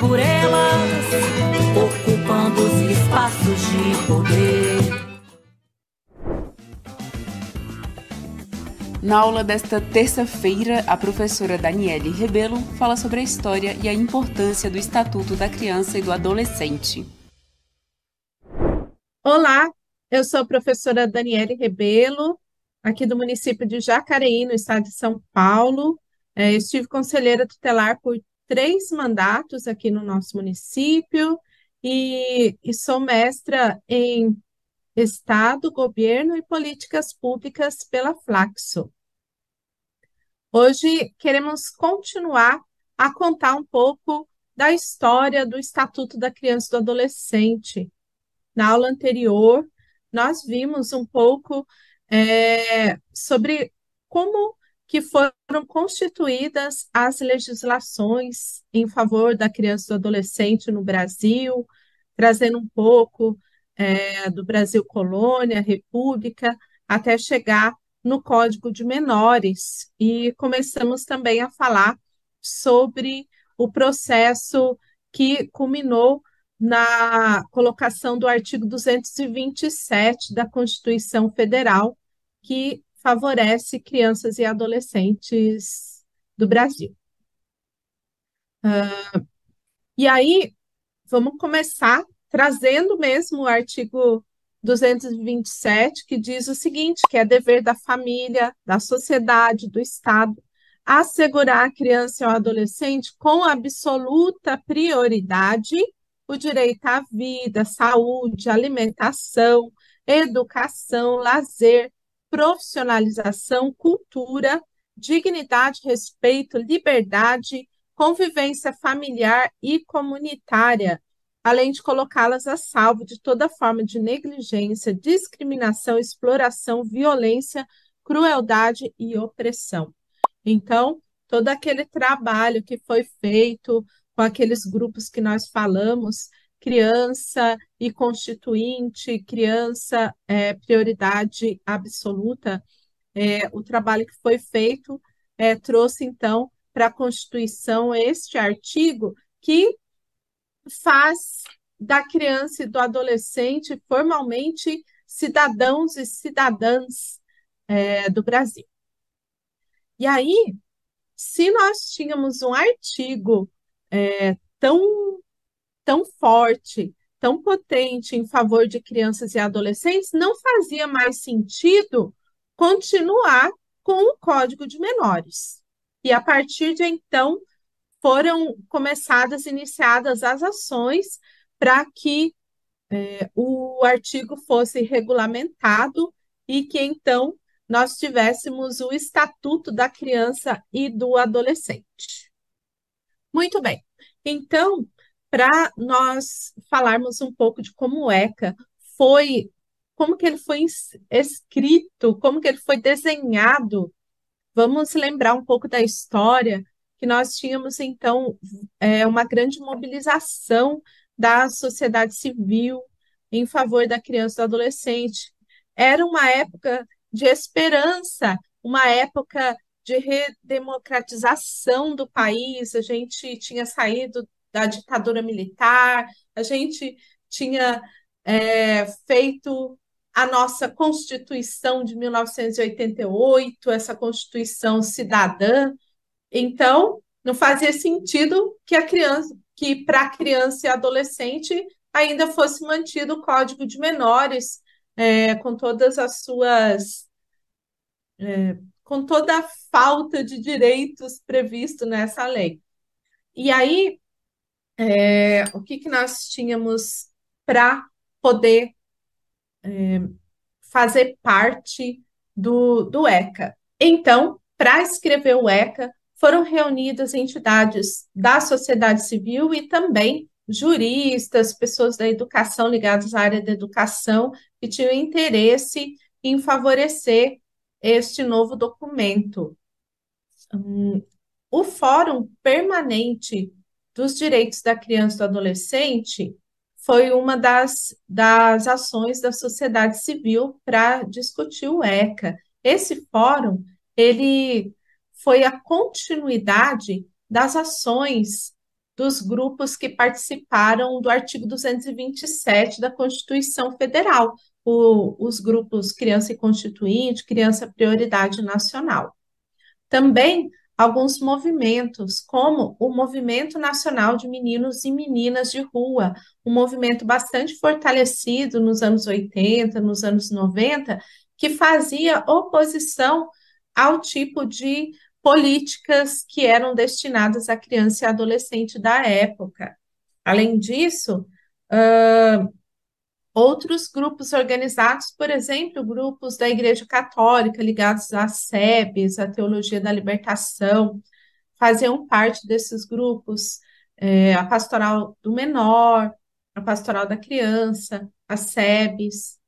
por elas, ocupando os espaços de poder. Na aula desta terça-feira, a professora Daniele Rebelo fala sobre a história e a importância do Estatuto da Criança e do Adolescente. Olá, eu sou a professora Daniele Rebelo, aqui do município de Jacareí, no estado de São Paulo. É, estive conselheira tutelar por três mandatos aqui no nosso município e, e sou mestra em Estado, Governo e Políticas Públicas pela Flaxo. Hoje queremos continuar a contar um pouco da história do Estatuto da Criança e do Adolescente. Na aula anterior, nós vimos um pouco é, sobre como que foram constituídas as legislações em favor da criança e do adolescente no Brasil, trazendo um pouco é, do Brasil colônia, república, até chegar no Código de Menores. E começamos também a falar sobre o processo que culminou na colocação do artigo 227 da Constituição Federal, que favorece crianças e adolescentes do Brasil. Uh, e aí, vamos começar trazendo mesmo o artigo 227, que diz o seguinte, que é dever da família, da sociedade, do Estado, assegurar à criança e ao adolescente com absoluta prioridade o direito à vida, saúde, alimentação, educação, lazer, profissionalização, cultura, dignidade, respeito, liberdade, convivência familiar e comunitária, além de colocá-las a salvo de toda forma de negligência, discriminação, exploração, violência, crueldade e opressão. Então, todo aquele trabalho que foi feito com aqueles grupos que nós falamos, criança e constituinte, criança é, prioridade absoluta, é, o trabalho que foi feito é, trouxe, então, para a Constituição este artigo que faz da criança e do adolescente formalmente cidadãos e cidadãs é, do Brasil. E aí, se nós tínhamos um artigo é, tão, tão forte, tão potente em favor de crianças e adolescentes, não fazia mais sentido continuar com o Código de Menores. E a partir de então, foram começadas, iniciadas as ações para que é, o artigo fosse regulamentado e que então nós tivéssemos o Estatuto da Criança e do Adolescente. Muito bem. Então, para nós falarmos um pouco de como o ECA foi, como que ele foi escrito, como que ele foi desenhado, vamos lembrar um pouco da história que nós tínhamos, então, é, uma grande mobilização da sociedade civil em favor da criança e do adolescente. Era uma época de esperança, uma época de redemocratização do país, a gente tinha saído da ditadura militar, a gente tinha é, feito a nossa Constituição de 1988, essa Constituição cidadã. Então, não fazia sentido que a criança, que para a criança e adolescente ainda fosse mantido o Código de Menores, é, com todas as suas. É, com toda a falta de direitos previsto nessa lei. E aí, é, o que, que nós tínhamos para poder é, fazer parte do, do ECA? Então, para escrever o ECA, foram reunidas entidades da sociedade civil e também juristas, pessoas da educação ligadas à área da educação, que tinham interesse em favorecer este novo documento. Hum, o Fórum Permanente dos Direitos da Criança e do Adolescente foi uma das, das ações da sociedade civil para discutir o ECA. Esse fórum, ele foi a continuidade das ações dos grupos que participaram do artigo 227 da Constituição Federal, o, os grupos Criança e Constituinte, Criança Prioridade Nacional. Também alguns movimentos, como o Movimento Nacional de Meninos e Meninas de Rua, um movimento bastante fortalecido nos anos 80, nos anos 90, que fazia oposição ao tipo de políticas que eram destinadas à criança e adolescente da época. Além disso, uh, outros grupos organizados, por exemplo, grupos da Igreja Católica ligados à SEBS, à Teologia da Libertação, faziam parte desses grupos, é, a Pastoral do Menor, a Pastoral da Criança, a SEBS.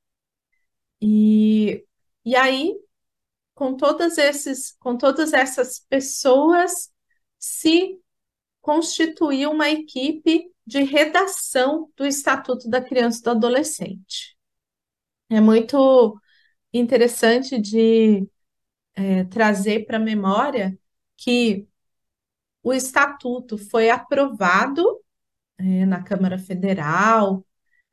E, e aí com todas esses, com todas essas pessoas se constituir uma equipe de redação do Estatuto da Criança e do Adolescente. É muito interessante de é, trazer para a memória que o Estatuto foi aprovado é, na Câmara Federal,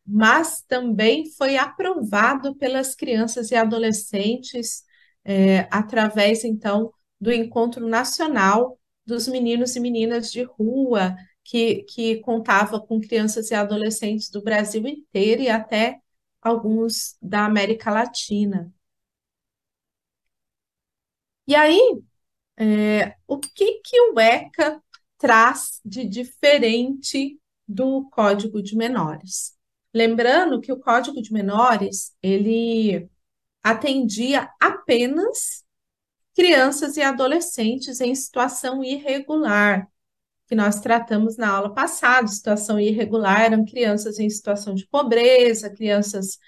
mas também foi aprovado pelas crianças e adolescentes é, através, então, do Encontro Nacional dos Meninos e Meninas de Rua, que, que contava com crianças e adolescentes do Brasil inteiro e até alguns da América Latina. E aí, é, o que, que o ECA traz de diferente do Código de Menores? Lembrando que o Código de Menores, ele atendia apenas crianças e adolescentes em situação irregular, que nós tratamos na aula passada. Situação irregular eram crianças em situação de pobreza, crianças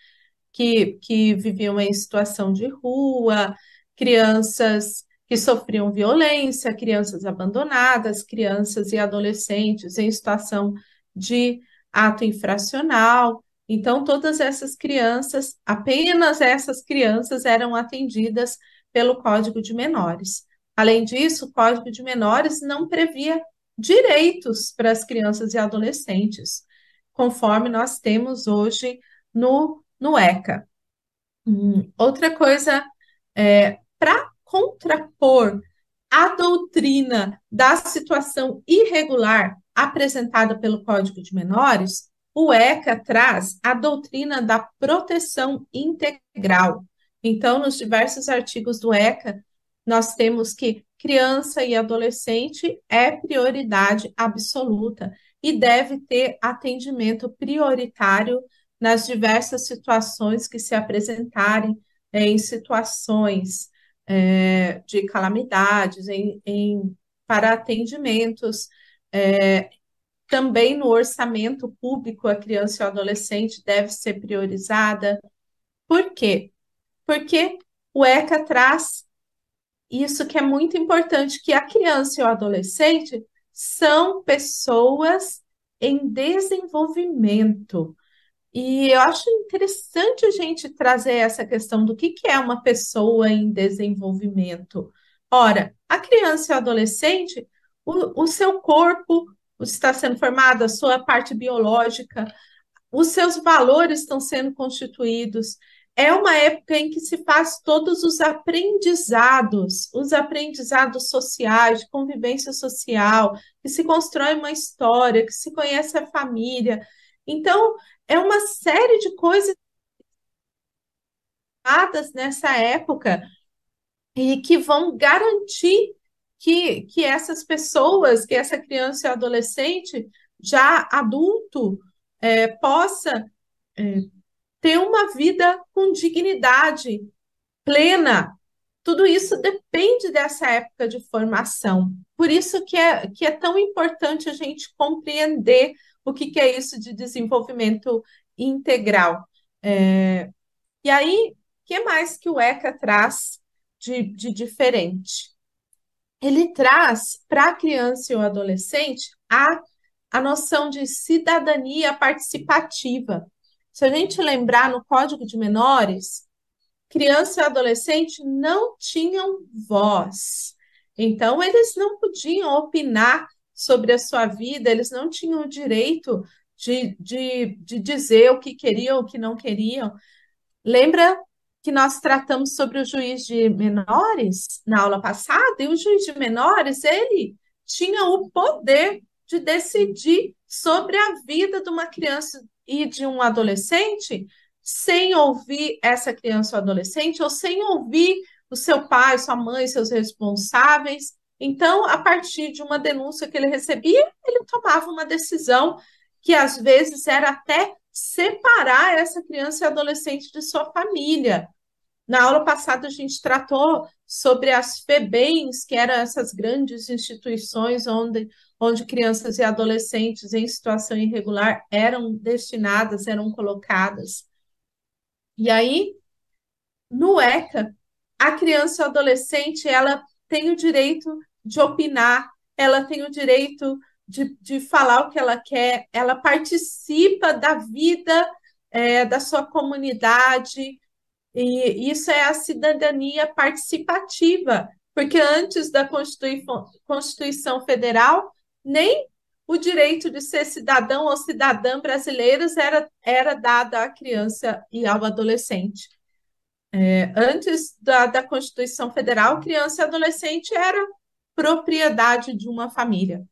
que, que viviam em situação de rua, crianças que sofriam violência, crianças abandonadas, crianças e adolescentes em situação de ato infracional. Então, todas essas crianças, apenas essas crianças eram atendidas pelo Código de Menores. Além disso, o Código de Menores não previa direitos para as crianças e adolescentes, conforme nós temos hoje no, no ECA. Hum, outra coisa, é, para contrapor a doutrina da situação irregular apresentada pelo Código de Menores, o ECA traz a doutrina da proteção integral. Então, nos diversos artigos do ECA, nós temos que criança e adolescente é prioridade absoluta e deve ter atendimento prioritário nas diversas situações que se apresentarem é, em situações é, de calamidades, em, em para atendimentos é, também no orçamento público, a criança e o adolescente deve ser priorizada. Por quê? Porque o ECA traz isso que é muito importante, que a criança e o adolescente são pessoas em desenvolvimento. E eu acho interessante a gente trazer essa questão do que, que é uma pessoa em desenvolvimento. Ora, a criança e o adolescente, o, o seu corpo, está sendo formado, a sua parte biológica, os seus valores estão sendo constituídos, é uma época em que se faz todos os aprendizados, os aprendizados sociais, de convivência social, que se constrói uma história, que se conhece a família. Então, é uma série de coisas nessa época e que vão garantir que, que essas pessoas, que essa criança e adolescente, já adulto, é, possa é, ter uma vida com dignidade plena. Tudo isso depende dessa época de formação. Por isso que é, que é tão importante a gente compreender o que, que é isso de desenvolvimento integral. É, e aí, o que mais que o ECA traz de, de diferente? Ele traz para a criança e o adolescente a, a noção de cidadania participativa. Se a gente lembrar no Código de Menores, criança e adolescente não tinham voz. Então, eles não podiam opinar sobre a sua vida, eles não tinham o direito de, de, de dizer o que queriam, o que não queriam. Lembra que nós tratamos sobre o juiz de menores na aula passada, e o juiz de menores, ele tinha o poder de decidir sobre a vida de uma criança e de um adolescente sem ouvir essa criança ou adolescente, ou sem ouvir o seu pai, sua mãe, seus responsáveis. Então, a partir de uma denúncia que ele recebia, ele tomava uma decisão que às vezes era até separar essa criança e adolescente de sua família. Na aula passada, a gente tratou sobre as FEBEMs, que eram essas grandes instituições onde, onde crianças e adolescentes em situação irregular eram destinadas, eram colocadas. E aí, no ECA, a criança e adolescente ela tem o direito de opinar, ela tem o direito de, de falar o que ela quer, ela participa da vida é, da sua comunidade, e isso é a cidadania participativa, porque antes da Constituição Federal, nem o direito de ser cidadão ou cidadã brasileiros era, era dado à criança e ao adolescente. É, antes da, da Constituição Federal, criança e adolescente era propriedade de uma família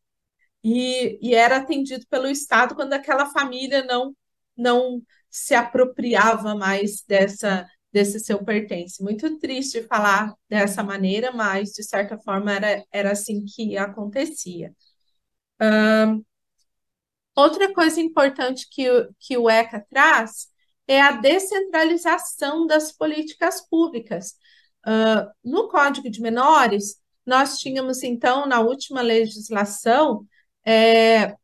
e, e era atendido pelo Estado quando aquela família não, não se apropriava mais dessa, desse seu pertence. Muito triste falar dessa maneira, mas de certa forma era, era assim que acontecia. Outra coisa importante que, o, que o ECA traz é a descentralização das políticas públicas. Uh, no Código de Menores, nós tínhamos, então, na última legislação, é,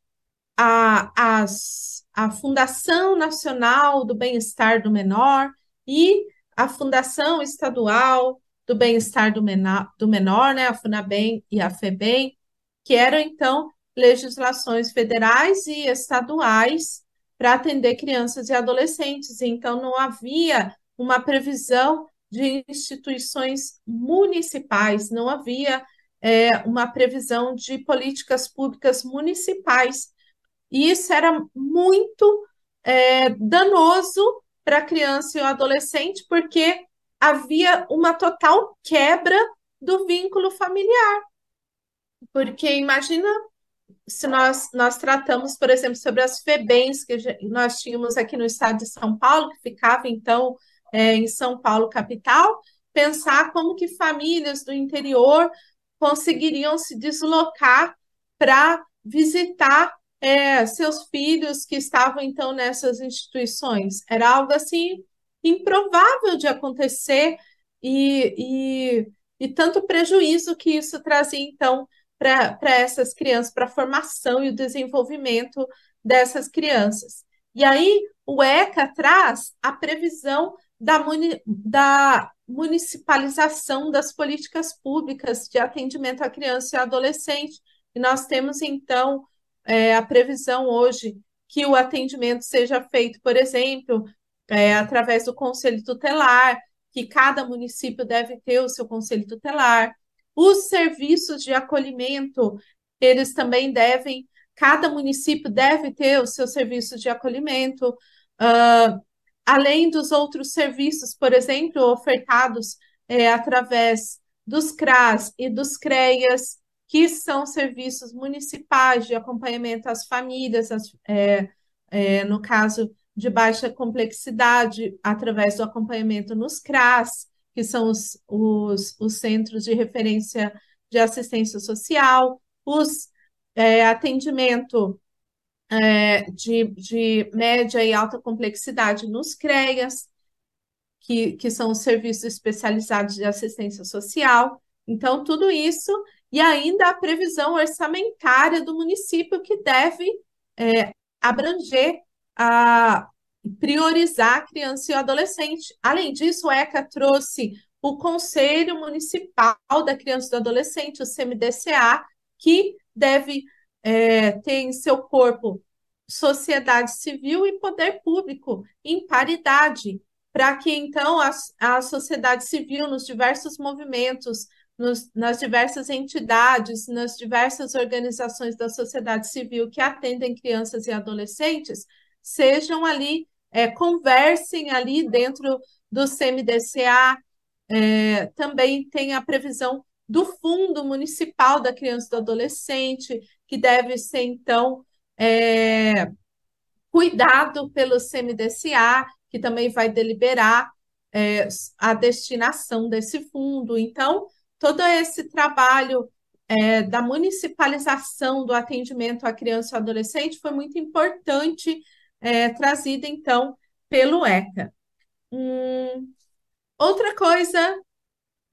a, as, a Fundação Nacional do Bem-Estar do Menor e a Fundação Estadual do Bem-Estar do Menor, do Menor, né, a FUNABEM e a FEBEM, que eram, então, legislações federais e estaduais para atender crianças e adolescentes. Então, não havia uma previsão de instituições municipais, não havia é, uma previsão de políticas públicas municipais. E isso era muito é, danoso para a criança e o adolescente, porque havia uma total quebra do vínculo familiar. Porque imagina se nós, nós tratamos, por exemplo, sobre as FEBENs que nós tínhamos aqui no estado de São Paulo, que ficava, então, é, em São Paulo, capital, pensar como que famílias do interior conseguiriam se deslocar para visitar é, seus filhos que estavam então nessas instituições. Era algo assim improvável de acontecer e, e, e tanto prejuízo que isso trazia então para essas crianças, para a formação e o desenvolvimento dessas crianças. E aí o ECA traz a previsão da, muni, da municipalização das políticas públicas de atendimento à criança e adolescente. E nós temos, então, é, a previsão hoje que o atendimento seja feito, por exemplo, é, através do conselho tutelar, que cada município deve ter o seu conselho tutelar. Os serviços de acolhimento, eles também devem, cada município deve ter o seu serviço de acolhimento. Uh, além dos outros serviços, por exemplo, ofertados é, através dos CRAS e dos CREAS, que são serviços municipais de acompanhamento às famílias, as, é, é, no caso de baixa complexidade, através do acompanhamento nos CRAS, que são os, os, os Centros de Referência de Assistência Social, os é, atendimento é, de, de média e alta complexidade nos CREAS, que, que são os serviços especializados de assistência social. Então, tudo isso, e ainda a previsão orçamentária do município, que deve é, abranger a priorizar a criança e o adolescente. Além disso, o ECA trouxe o Conselho Municipal da Criança e do Adolescente, o CMDCA, que deve é, ter em seu corpo sociedade civil e poder público em paridade, para que então a, a sociedade civil, nos diversos movimentos, nos, nas diversas entidades, nas diversas organizações da sociedade civil que atendem crianças e adolescentes, sejam ali, é, conversem ali dentro do CMDCA, é, também tem a previsão do Fundo Municipal da Criança e do Adolescente, que deve ser, então, é, cuidado pelo CMDCA, que também vai deliberar é, a destinação desse fundo. Então, todo esse trabalho é, da municipalização do atendimento à criança e adolescente foi muito importante, é, trazido, então, pelo ECA. Hum, outra coisa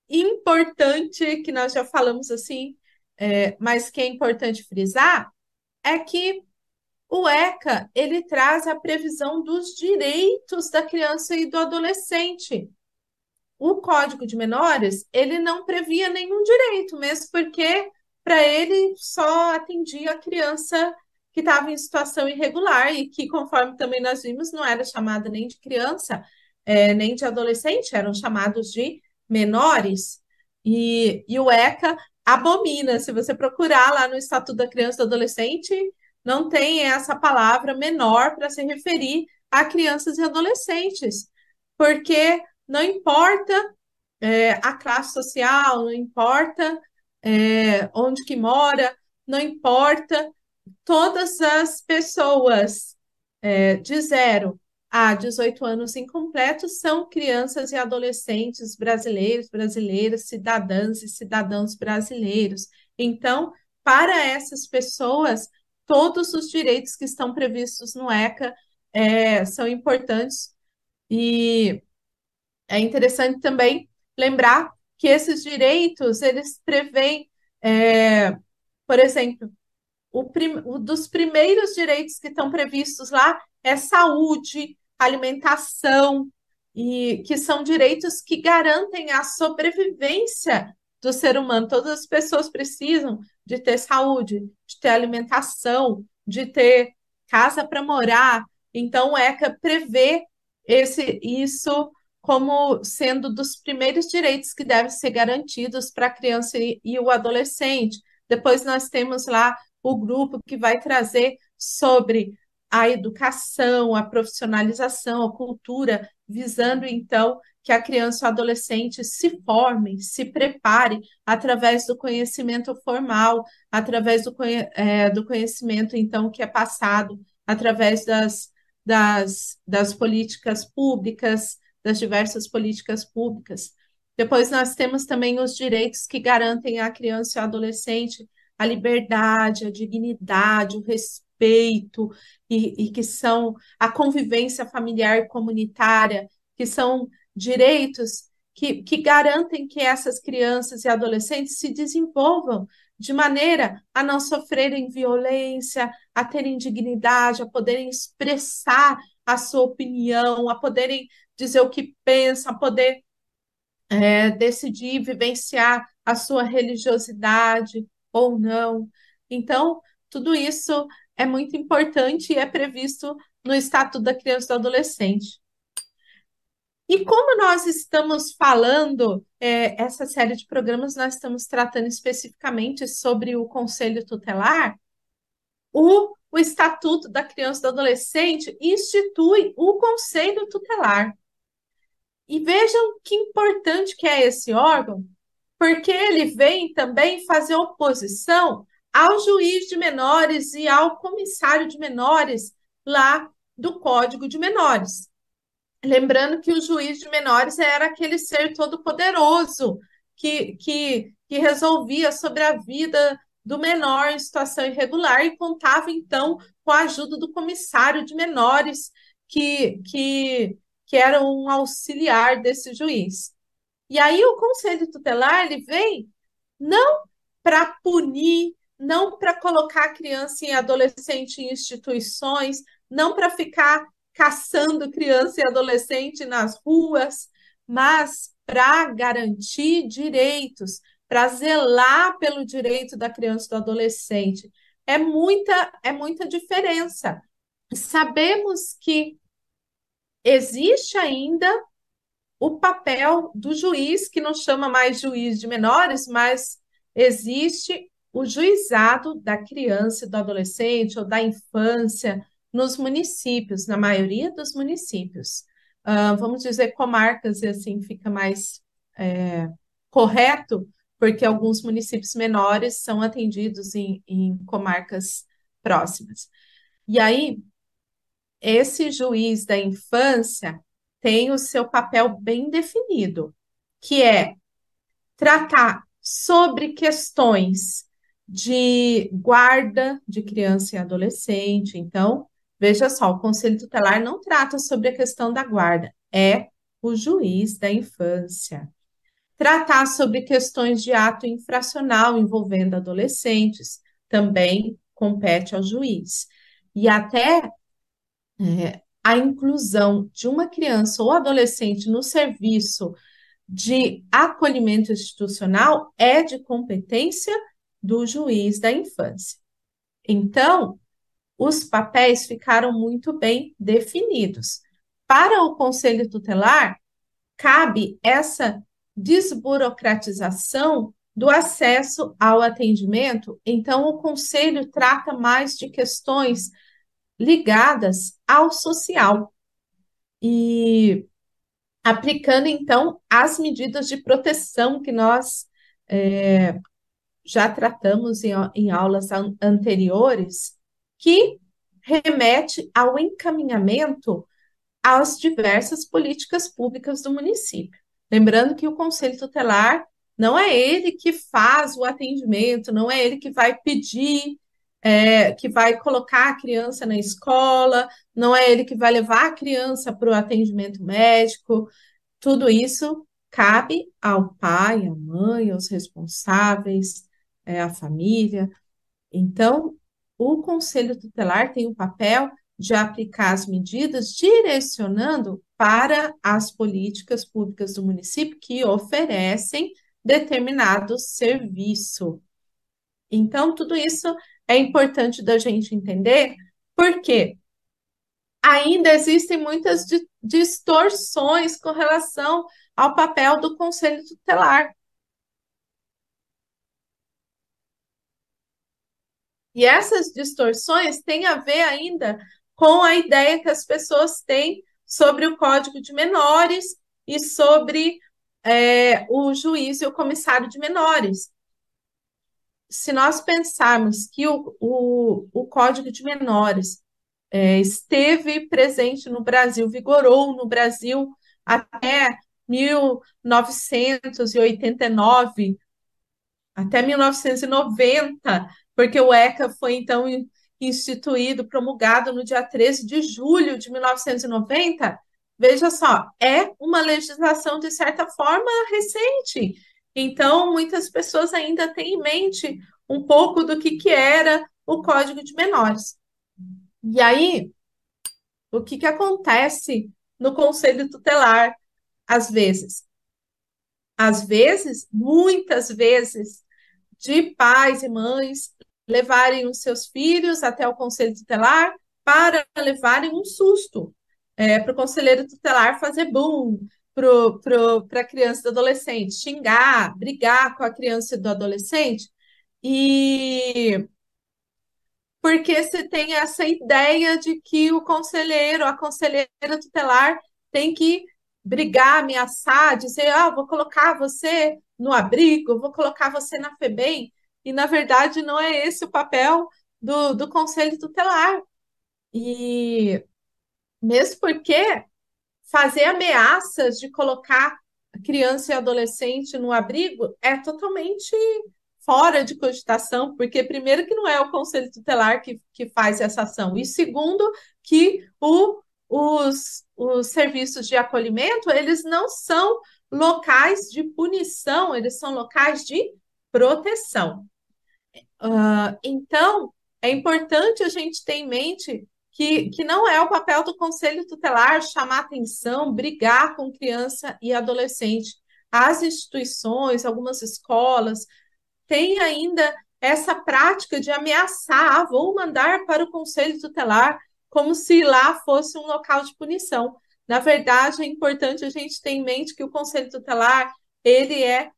importante que nós já falamos assim, é, mas que é importante frisar, é que o ECA ele traz a previsão dos direitos da criança e do adolescente. O Código de Menores ele não previa nenhum direito, mesmo porque para ele só atendia a criança que estava em situação irregular e que, conforme também nós vimos, não era chamada nem de criança, é, nem de adolescente, eram chamados de menores, e, e o ECA abomina. Se você procurar lá no Estatuto da Criança e do Adolescente, não tem essa palavra menor para se referir a crianças e adolescentes, porque não importa é, a classe social, não importa é, onde que mora, não importa, todas as pessoas é, de zero a 18 anos incompletos são crianças e adolescentes brasileiros, brasileiras, cidadãs e cidadãos brasileiros. Então, para essas pessoas, todos os direitos que estão previstos no ECA é, são importantes e é interessante também lembrar que esses direitos eles prevêem, é, por exemplo, o, prim, o dos primeiros direitos que estão previstos lá é saúde, alimentação, e que são direitos que garantem a sobrevivência do ser humano. Todas as pessoas precisam de ter saúde, de ter alimentação, de ter casa para morar. Então, o ECA prevê esse, isso como sendo dos primeiros direitos que devem ser garantidos para a criança e, e o adolescente. Depois nós temos lá o grupo que vai trazer sobre a educação, a profissionalização, a cultura, visando então que a criança e o adolescente se formem, se prepare através do conhecimento formal, através do, é, do conhecimento então que é passado através das, das, das políticas públicas, das diversas políticas públicas. Depois nós temos também os direitos que garantem à criança e ao adolescente a liberdade, a dignidade, o respeito e, e que são a convivência familiar e comunitária, que são direitos que, que garantem que essas crianças e adolescentes se desenvolvam de maneira a não sofrerem violência, a terem dignidade, a poderem expressar a sua opinião, a poderem dizer o que pensam, a poder é, decidir vivenciar a sua religiosidade ou não. Então, tudo isso é muito importante e é previsto no Estatuto da Criança e do Adolescente. E como nós estamos falando, é, essa série de programas, nós estamos tratando especificamente sobre o Conselho Tutelar, o o Estatuto da Criança e do Adolescente institui o Conselho Tutelar. E vejam que importante que é esse órgão, porque ele vem também fazer oposição ao juiz de menores e ao comissário de menores lá do Código de Menores. Lembrando que o juiz de menores era aquele ser todo-poderoso que, que, que resolvia sobre a vida do menor em situação irregular e contava, então, com a ajuda do comissário de menores, que, que, que era um auxiliar desse juiz. E aí o conselho tutelar ele vem não para punir, não para colocar criança e adolescente em instituições, não para ficar caçando criança e adolescente nas ruas, mas para garantir direitos, para zelar pelo direito da criança e do adolescente. É muita, é muita diferença. Sabemos que existe ainda o papel do juiz, que não chama mais juiz de menores, mas existe o juizado da criança do adolescente ou da infância nos municípios, na maioria dos municípios. Uh, vamos dizer comarcas, e assim fica mais é, correto, porque alguns municípios menores são atendidos em, em comarcas próximas. E aí, esse juiz da infância tem o seu papel bem definido, que é tratar sobre questões de guarda de criança e adolescente. Então, veja só, o conselho tutelar não trata sobre a questão da guarda, é o juiz da infância. Tratar sobre questões de ato infracional envolvendo adolescentes também compete ao juiz. E até é, a inclusão de uma criança ou adolescente no serviço de acolhimento institucional é de competência do juiz da infância. Então, os papéis ficaram muito bem definidos. Para o conselho tutelar, cabe essa desburocratização do acesso ao atendimento, então o conselho trata mais de questões ligadas ao social. E aplicando, então, as medidas de proteção que nós é, já tratamos em, em aulas an anteriores, que remete ao encaminhamento às diversas políticas públicas do município. Lembrando que o Conselho Tutelar não é ele que faz o atendimento, não é ele que vai pedir é, que vai colocar a criança na escola, não é ele que vai levar a criança para o atendimento médico. Tudo isso cabe ao pai, à mãe, aos responsáveis, é, à família. Então, o conselho tutelar tem o papel de aplicar as medidas direcionando para as políticas públicas do município que oferecem determinado serviço. Então, tudo isso é importante da gente entender, porque ainda existem muitas distorções com relação ao papel do conselho tutelar. E essas distorções têm a ver ainda com a ideia que as pessoas têm sobre o Código de Menores e sobre é, o juiz e o comissário de menores se nós pensarmos que o, o, o Código de Menores é, esteve presente no Brasil, vigorou no Brasil até 1989, até 1990, porque o ECA foi então instituído, promulgado no dia 13 de julho de 1990. Veja só, é uma legislação de certa forma recente, então, muitas pessoas ainda têm em mente um pouco do que, que era o Código de Menores. E aí, o que, que acontece no Conselho Tutelar, às vezes? Às vezes, muitas vezes, de pais e mães levarem os seus filhos até o Conselho Tutelar para levarem um susto, é, para o conselheiro tutelar fazer boom, para a criança e do adolescente, xingar, brigar com a criança e do adolescente, e porque se tem essa ideia de que o conselheiro, a conselheira tutelar tem que brigar, ameaçar, dizer, ah, vou colocar você no abrigo, vou colocar você na FEBEM, e na verdade não é esse o papel do, do conselho tutelar. E mesmo porque fazer ameaças de colocar criança e adolescente no abrigo é totalmente fora de cogitação, porque primeiro que não é o conselho tutelar que, que faz essa ação, e segundo que o, os, os serviços de acolhimento, eles não são locais de punição, eles são locais de proteção. Uh, então, é importante a gente ter em mente que, que não é o papel do conselho tutelar chamar atenção, brigar com criança e adolescente. As instituições, algumas escolas, têm ainda essa prática de ameaçar, ah, vou mandar para o conselho tutelar, como se lá fosse um local de punição. Na verdade, é importante a gente ter em mente que o conselho tutelar, ele é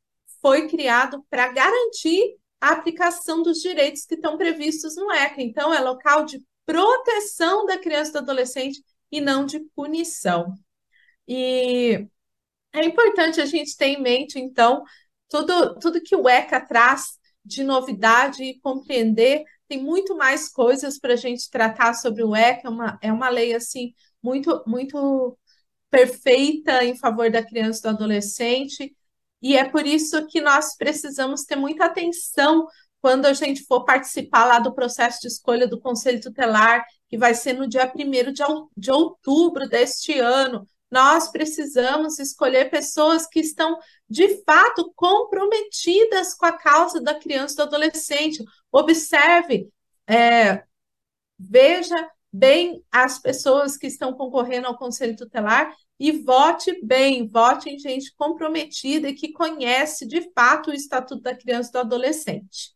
foi criado para garantir a aplicação dos direitos que estão previstos no ECA. Então, é local de proteção da criança e do adolescente e não de punição. E é importante a gente ter em mente, então, tudo, tudo que o ECA traz de novidade e compreender. Tem muito mais coisas para a gente tratar sobre o ECA, é uma, é uma lei assim muito, muito perfeita em favor da criança e do adolescente, e é por isso que nós precisamos ter muita atenção quando a gente for participar lá do processo de escolha do Conselho Tutelar, que vai ser no dia 1 de outubro deste ano, nós precisamos escolher pessoas que estão, de fato, comprometidas com a causa da criança e do adolescente. Observe, é, veja bem as pessoas que estão concorrendo ao Conselho Tutelar e vote bem, vote em gente comprometida e que conhece, de fato, o Estatuto da Criança e do Adolescente.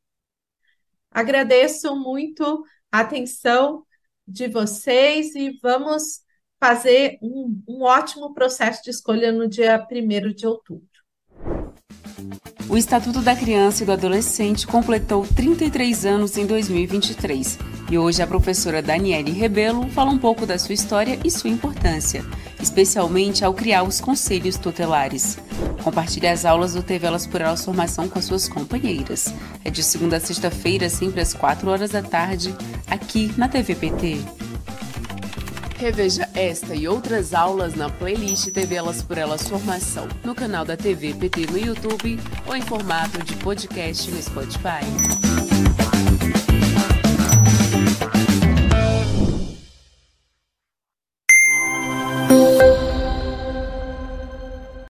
Agradeço muito a atenção de vocês e vamos fazer um, um ótimo processo de escolha no dia 1 de outubro. O Estatuto da Criança e do Adolescente completou 33 anos em 2023 e hoje a professora Daniele Rebelo fala um pouco da sua história e sua importância, especialmente ao criar os conselhos tutelares. Compartilhe as aulas do TV Elas por Elas Formação com suas companheiras. É de segunda a sexta-feira, sempre às 4 horas da tarde, aqui na TV PT. Reveja esta e outras aulas na playlist TV Elas por Elas Formação, no canal da TV PT no YouTube ou em formato de podcast no Spotify.